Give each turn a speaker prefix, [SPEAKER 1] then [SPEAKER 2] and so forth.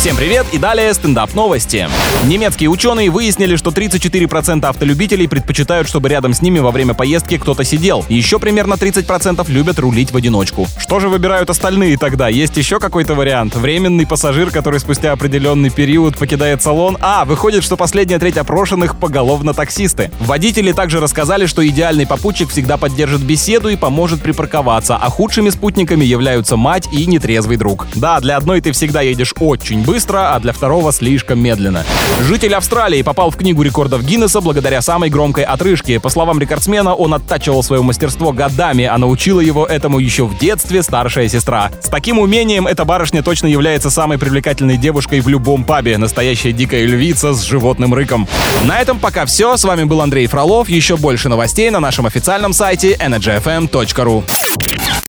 [SPEAKER 1] Всем привет и далее стендап новости. Немецкие ученые выяснили, что 34% автолюбителей предпочитают, чтобы рядом с ними во время поездки кто-то сидел. Еще примерно 30% любят рулить в одиночку. Что же выбирают остальные тогда? Есть еще какой-то вариант? Временный пассажир, который спустя определенный период покидает салон? А, выходит, что последняя треть опрошенных поголовно таксисты. Водители также рассказали, что идеальный попутчик всегда поддержит беседу и поможет припарковаться, а худшими спутниками являются мать и нетрезвый друг. Да, для одной ты всегда едешь очень быстро, а для второго слишком медленно. Житель Австралии попал в книгу рекордов Гиннесса благодаря самой громкой отрыжке. По словам рекордсмена, он оттачивал свое мастерство годами, а научила его этому еще в детстве старшая сестра. С таким умением эта барышня точно является самой привлекательной девушкой в любом пабе. Настоящая дикая львица с животным рыком. На этом пока все. С вами был Андрей Фролов. Еще больше новостей на нашем официальном сайте energyfm.ru.